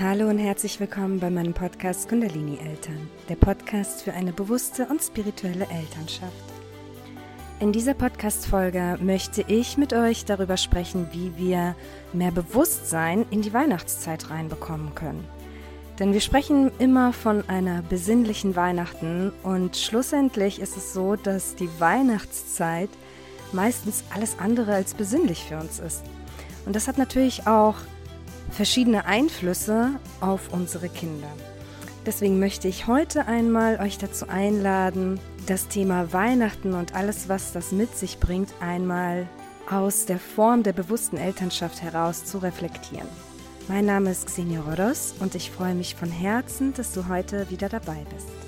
Hallo und herzlich willkommen bei meinem Podcast Kundalini Eltern, der Podcast für eine bewusste und spirituelle Elternschaft. In dieser Podcast-Folge möchte ich mit euch darüber sprechen, wie wir mehr Bewusstsein in die Weihnachtszeit reinbekommen können. Denn wir sprechen immer von einer besinnlichen Weihnachten und schlussendlich ist es so, dass die Weihnachtszeit meistens alles andere als besinnlich für uns ist. Und das hat natürlich auch verschiedene Einflüsse auf unsere Kinder. Deswegen möchte ich heute einmal euch dazu einladen, das Thema Weihnachten und alles, was das mit sich bringt, einmal aus der Form der bewussten Elternschaft heraus zu reflektieren. Mein Name ist Xenia Rodos und ich freue mich von Herzen, dass du heute wieder dabei bist.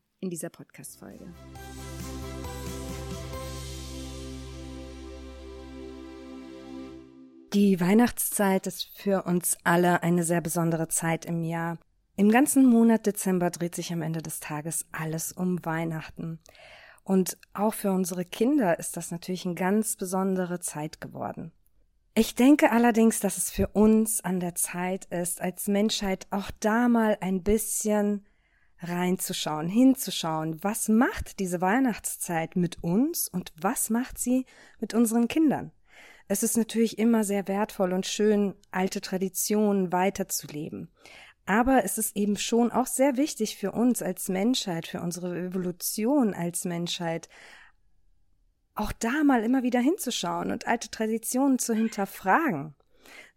in dieser Podcast-Folge. Die Weihnachtszeit ist für uns alle eine sehr besondere Zeit im Jahr. Im ganzen Monat Dezember dreht sich am Ende des Tages alles um Weihnachten. Und auch für unsere Kinder ist das natürlich eine ganz besondere Zeit geworden. Ich denke allerdings, dass es für uns an der Zeit ist, als Menschheit auch da mal ein bisschen reinzuschauen, hinzuschauen, was macht diese Weihnachtszeit mit uns und was macht sie mit unseren Kindern. Es ist natürlich immer sehr wertvoll und schön, alte Traditionen weiterzuleben. Aber es ist eben schon auch sehr wichtig für uns als Menschheit, für unsere Evolution als Menschheit, auch da mal immer wieder hinzuschauen und alte Traditionen zu hinterfragen.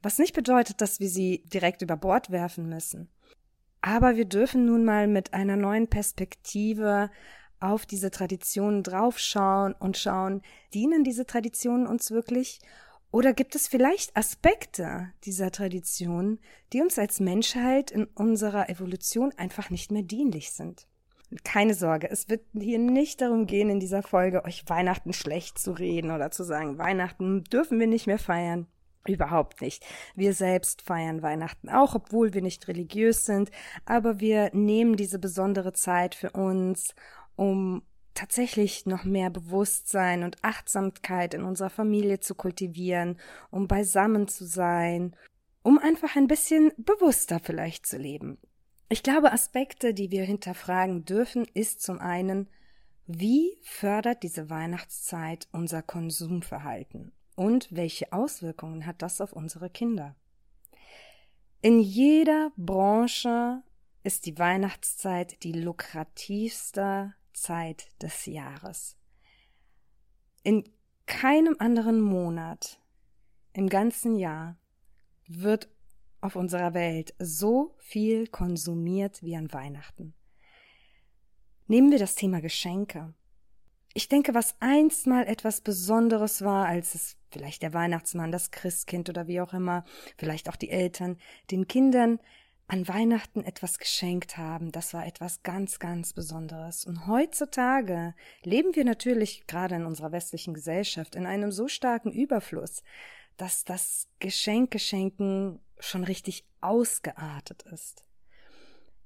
Was nicht bedeutet, dass wir sie direkt über Bord werfen müssen. Aber wir dürfen nun mal mit einer neuen Perspektive auf diese Traditionen draufschauen und schauen, dienen diese Traditionen uns wirklich? Oder gibt es vielleicht Aspekte dieser Tradition, die uns als Menschheit in unserer Evolution einfach nicht mehr dienlich sind? Keine Sorge, es wird hier nicht darum gehen, in dieser Folge euch Weihnachten schlecht zu reden oder zu sagen, Weihnachten dürfen wir nicht mehr feiern. Überhaupt nicht. Wir selbst feiern Weihnachten auch, obwohl wir nicht religiös sind, aber wir nehmen diese besondere Zeit für uns, um tatsächlich noch mehr Bewusstsein und Achtsamkeit in unserer Familie zu kultivieren, um beisammen zu sein, um einfach ein bisschen bewusster vielleicht zu leben. Ich glaube, Aspekte, die wir hinterfragen dürfen, ist zum einen, wie fördert diese Weihnachtszeit unser Konsumverhalten? Und welche Auswirkungen hat das auf unsere Kinder? In jeder Branche ist die Weihnachtszeit die lukrativste Zeit des Jahres. In keinem anderen Monat im ganzen Jahr wird auf unserer Welt so viel konsumiert wie an Weihnachten. Nehmen wir das Thema Geschenke. Ich denke, was einst mal etwas Besonderes war, als es vielleicht der Weihnachtsmann, das Christkind oder wie auch immer, vielleicht auch die Eltern, den Kindern an Weihnachten etwas geschenkt haben, das war etwas ganz, ganz Besonderes. Und heutzutage leben wir natürlich gerade in unserer westlichen Gesellschaft in einem so starken Überfluss, dass das Geschenkgeschenken schon richtig ausgeartet ist.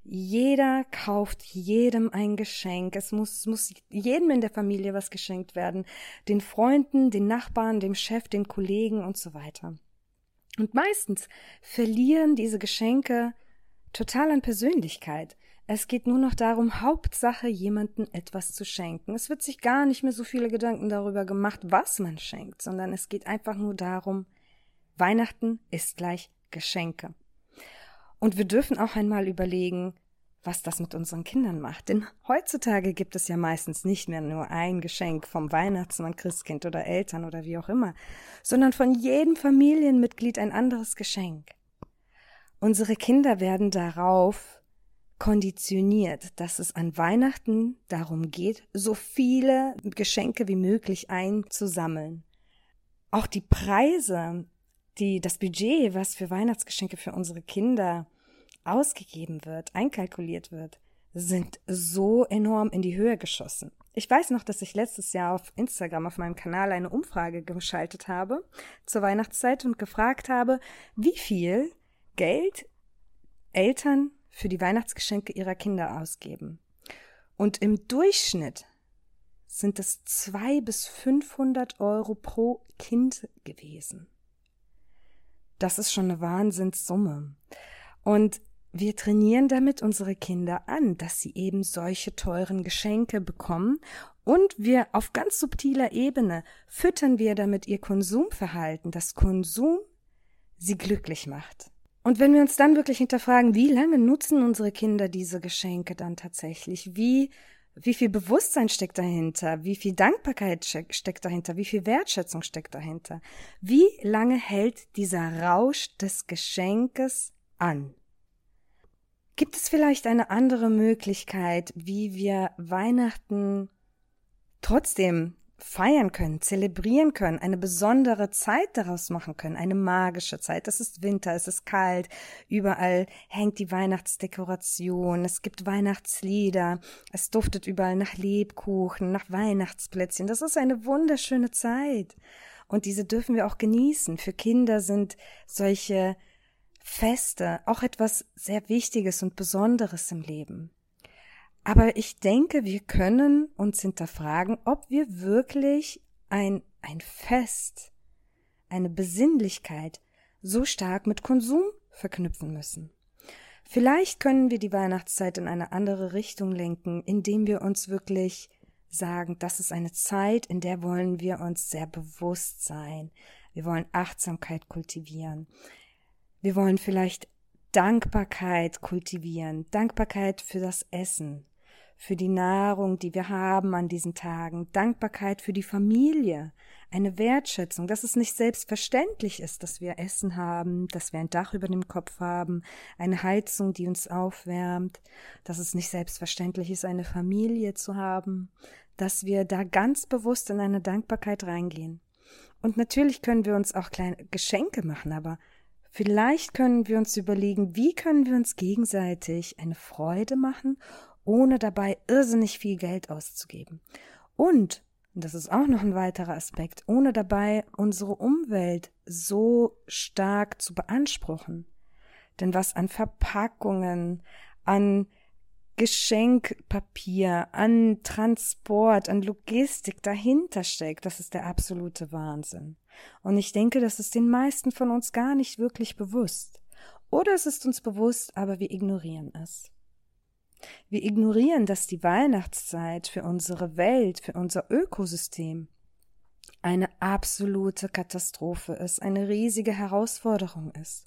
Jeder kauft jedem ein Geschenk. Es muss, muss jedem in der Familie was geschenkt werden. Den Freunden, den Nachbarn, dem Chef, den Kollegen und so weiter. Und meistens verlieren diese Geschenke total an Persönlichkeit. Es geht nur noch darum, Hauptsache jemanden etwas zu schenken. Es wird sich gar nicht mehr so viele Gedanken darüber gemacht, was man schenkt, sondern es geht einfach nur darum, Weihnachten ist gleich Geschenke. Und wir dürfen auch einmal überlegen, was das mit unseren Kindern macht. Denn heutzutage gibt es ja meistens nicht mehr nur ein Geschenk vom Weihnachtsmann, Christkind oder Eltern oder wie auch immer, sondern von jedem Familienmitglied ein anderes Geschenk. Unsere Kinder werden darauf konditioniert, dass es an Weihnachten darum geht, so viele Geschenke wie möglich einzusammeln. Auch die Preise, die, das Budget, was für Weihnachtsgeschenke für unsere Kinder ausgegeben wird, einkalkuliert wird, sind so enorm in die Höhe geschossen. Ich weiß noch, dass ich letztes Jahr auf Instagram auf meinem Kanal eine Umfrage geschaltet habe zur Weihnachtszeit und gefragt habe, wie viel Geld Eltern für die Weihnachtsgeschenke ihrer Kinder ausgeben. Und im Durchschnitt sind es zwei bis 500 Euro pro Kind gewesen. Das ist schon eine Wahnsinnssumme. Und wir trainieren damit unsere Kinder an, dass sie eben solche teuren Geschenke bekommen und wir auf ganz subtiler Ebene füttern wir damit ihr Konsumverhalten, das Konsum sie glücklich macht. Und wenn wir uns dann wirklich hinterfragen, wie lange nutzen unsere Kinder diese Geschenke dann tatsächlich? Wie, wie viel Bewusstsein steckt dahinter? Wie viel Dankbarkeit steckt dahinter? Wie viel Wertschätzung steckt dahinter? Wie lange hält dieser Rausch des Geschenkes an? Gibt es vielleicht eine andere Möglichkeit, wie wir Weihnachten trotzdem feiern können, zelebrieren können, eine besondere Zeit daraus machen können, eine magische Zeit. Es ist Winter, es ist kalt, überall hängt die Weihnachtsdekoration, es gibt Weihnachtslieder, es duftet überall nach Lebkuchen, nach Weihnachtsplätzchen. Das ist eine wunderschöne Zeit. Und diese dürfen wir auch genießen. Für Kinder sind solche Feste auch etwas sehr Wichtiges und Besonderes im Leben. Aber ich denke, wir können uns hinterfragen, ob wir wirklich ein, ein Fest, eine Besinnlichkeit so stark mit Konsum verknüpfen müssen. Vielleicht können wir die Weihnachtszeit in eine andere Richtung lenken, indem wir uns wirklich sagen, das ist eine Zeit, in der wollen wir uns sehr bewusst sein. Wir wollen Achtsamkeit kultivieren. Wir wollen vielleicht Dankbarkeit kultivieren, Dankbarkeit für das Essen, für die Nahrung, die wir haben an diesen Tagen, Dankbarkeit für die Familie, eine Wertschätzung, dass es nicht selbstverständlich ist, dass wir Essen haben, dass wir ein Dach über dem Kopf haben, eine Heizung, die uns aufwärmt, dass es nicht selbstverständlich ist, eine Familie zu haben, dass wir da ganz bewusst in eine Dankbarkeit reingehen. Und natürlich können wir uns auch kleine Geschenke machen, aber vielleicht können wir uns überlegen, wie können wir uns gegenseitig eine Freude machen ohne dabei irrsinnig viel Geld auszugeben. Und, das ist auch noch ein weiterer Aspekt, ohne dabei unsere Umwelt so stark zu beanspruchen. Denn was an Verpackungen, an Geschenkpapier, an Transport, an Logistik dahinter steckt, das ist der absolute Wahnsinn. Und ich denke, das ist den meisten von uns gar nicht wirklich bewusst. Oder es ist uns bewusst, aber wir ignorieren es. Wir ignorieren, dass die Weihnachtszeit für unsere Welt, für unser Ökosystem eine absolute Katastrophe ist, eine riesige Herausforderung ist.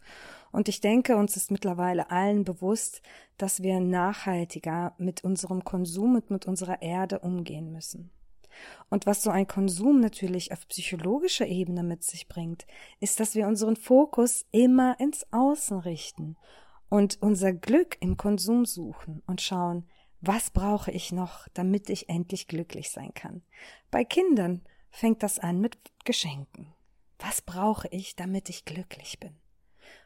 Und ich denke, uns ist mittlerweile allen bewusst, dass wir nachhaltiger mit unserem Konsum und mit unserer Erde umgehen müssen. Und was so ein Konsum natürlich auf psychologischer Ebene mit sich bringt, ist, dass wir unseren Fokus immer ins Außen richten und unser Glück im Konsum suchen und schauen, was brauche ich noch, damit ich endlich glücklich sein kann. Bei Kindern fängt das an mit Geschenken. Was brauche ich, damit ich glücklich bin?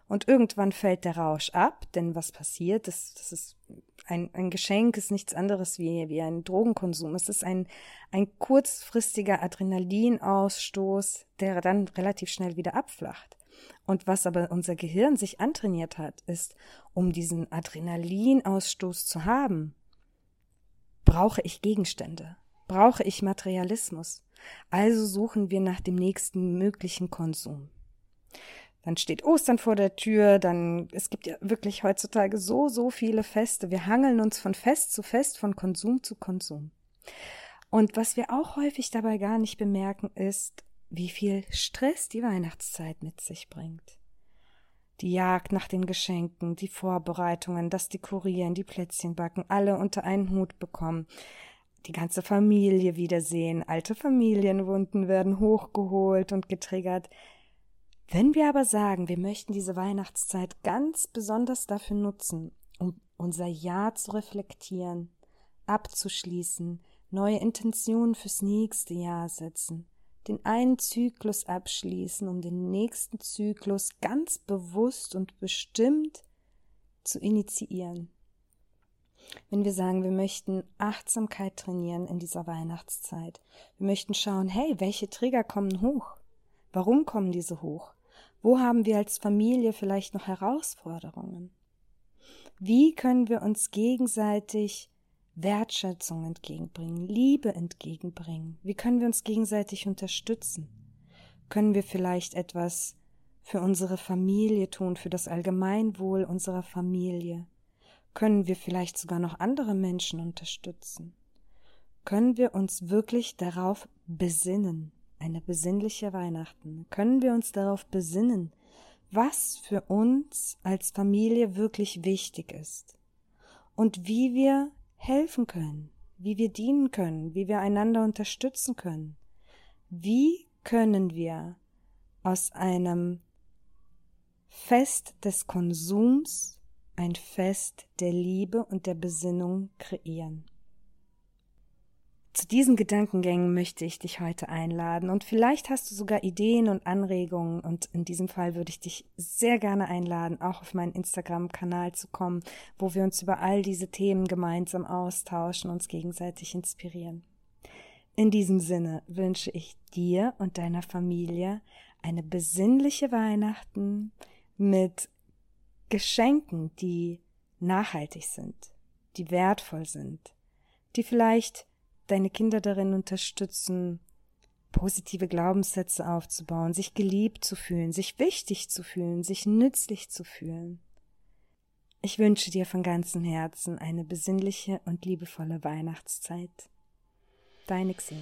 Und irgendwann fällt der Rausch ab, denn was passiert? Das, das ist ein, ein Geschenk ist nichts anderes wie, wie ein Drogenkonsum. Es ist ein, ein kurzfristiger Adrenalinausstoß, der dann relativ schnell wieder abflacht. Und was aber unser Gehirn sich antrainiert hat, ist, um diesen Adrenalinausstoß zu haben, brauche ich Gegenstände, brauche ich Materialismus. Also suchen wir nach dem nächsten möglichen Konsum. dann steht Ostern vor der Tür, dann, es gibt ja wirklich heutzutage so, so viele Feste. Wir hangeln uns von Fest zu Fest, von Konsum zu Konsum. Und was wir auch häufig dabei gar nicht bemerken, ist, wie viel Stress die Weihnachtszeit mit sich bringt. Die Jagd nach den Geschenken, die Vorbereitungen, das Dekorieren, die Plätzchen backen, alle unter einen Hut bekommen, die ganze Familie wiedersehen, alte Familienwunden werden hochgeholt und getriggert, wenn wir aber sagen, wir möchten diese Weihnachtszeit ganz besonders dafür nutzen, um unser Jahr zu reflektieren, abzuschließen, neue Intentionen fürs nächste Jahr setzen, den einen Zyklus abschließen, um den nächsten Zyklus ganz bewusst und bestimmt zu initiieren. Wenn wir sagen, wir möchten Achtsamkeit trainieren in dieser Weihnachtszeit, wir möchten schauen, hey, welche Trigger kommen hoch? Warum kommen diese hoch? Wo haben wir als Familie vielleicht noch Herausforderungen? Wie können wir uns gegenseitig Wertschätzung entgegenbringen, Liebe entgegenbringen? Wie können wir uns gegenseitig unterstützen? Können wir vielleicht etwas für unsere Familie tun, für das Allgemeinwohl unserer Familie? Können wir vielleicht sogar noch andere Menschen unterstützen? Können wir uns wirklich darauf besinnen? eine besinnliche Weihnachten, können wir uns darauf besinnen, was für uns als Familie wirklich wichtig ist und wie wir helfen können, wie wir dienen können, wie wir einander unterstützen können. Wie können wir aus einem Fest des Konsums ein Fest der Liebe und der Besinnung kreieren? Zu diesen Gedankengängen möchte ich dich heute einladen und vielleicht hast du sogar Ideen und Anregungen und in diesem Fall würde ich dich sehr gerne einladen, auch auf meinen Instagram-Kanal zu kommen, wo wir uns über all diese Themen gemeinsam austauschen, uns gegenseitig inspirieren. In diesem Sinne wünsche ich dir und deiner Familie eine besinnliche Weihnachten mit Geschenken, die nachhaltig sind, die wertvoll sind, die vielleicht deine Kinder darin unterstützen, positive Glaubenssätze aufzubauen, sich geliebt zu fühlen, sich wichtig zu fühlen, sich nützlich zu fühlen. Ich wünsche dir von ganzem Herzen eine besinnliche und liebevolle Weihnachtszeit. Deine Xenia.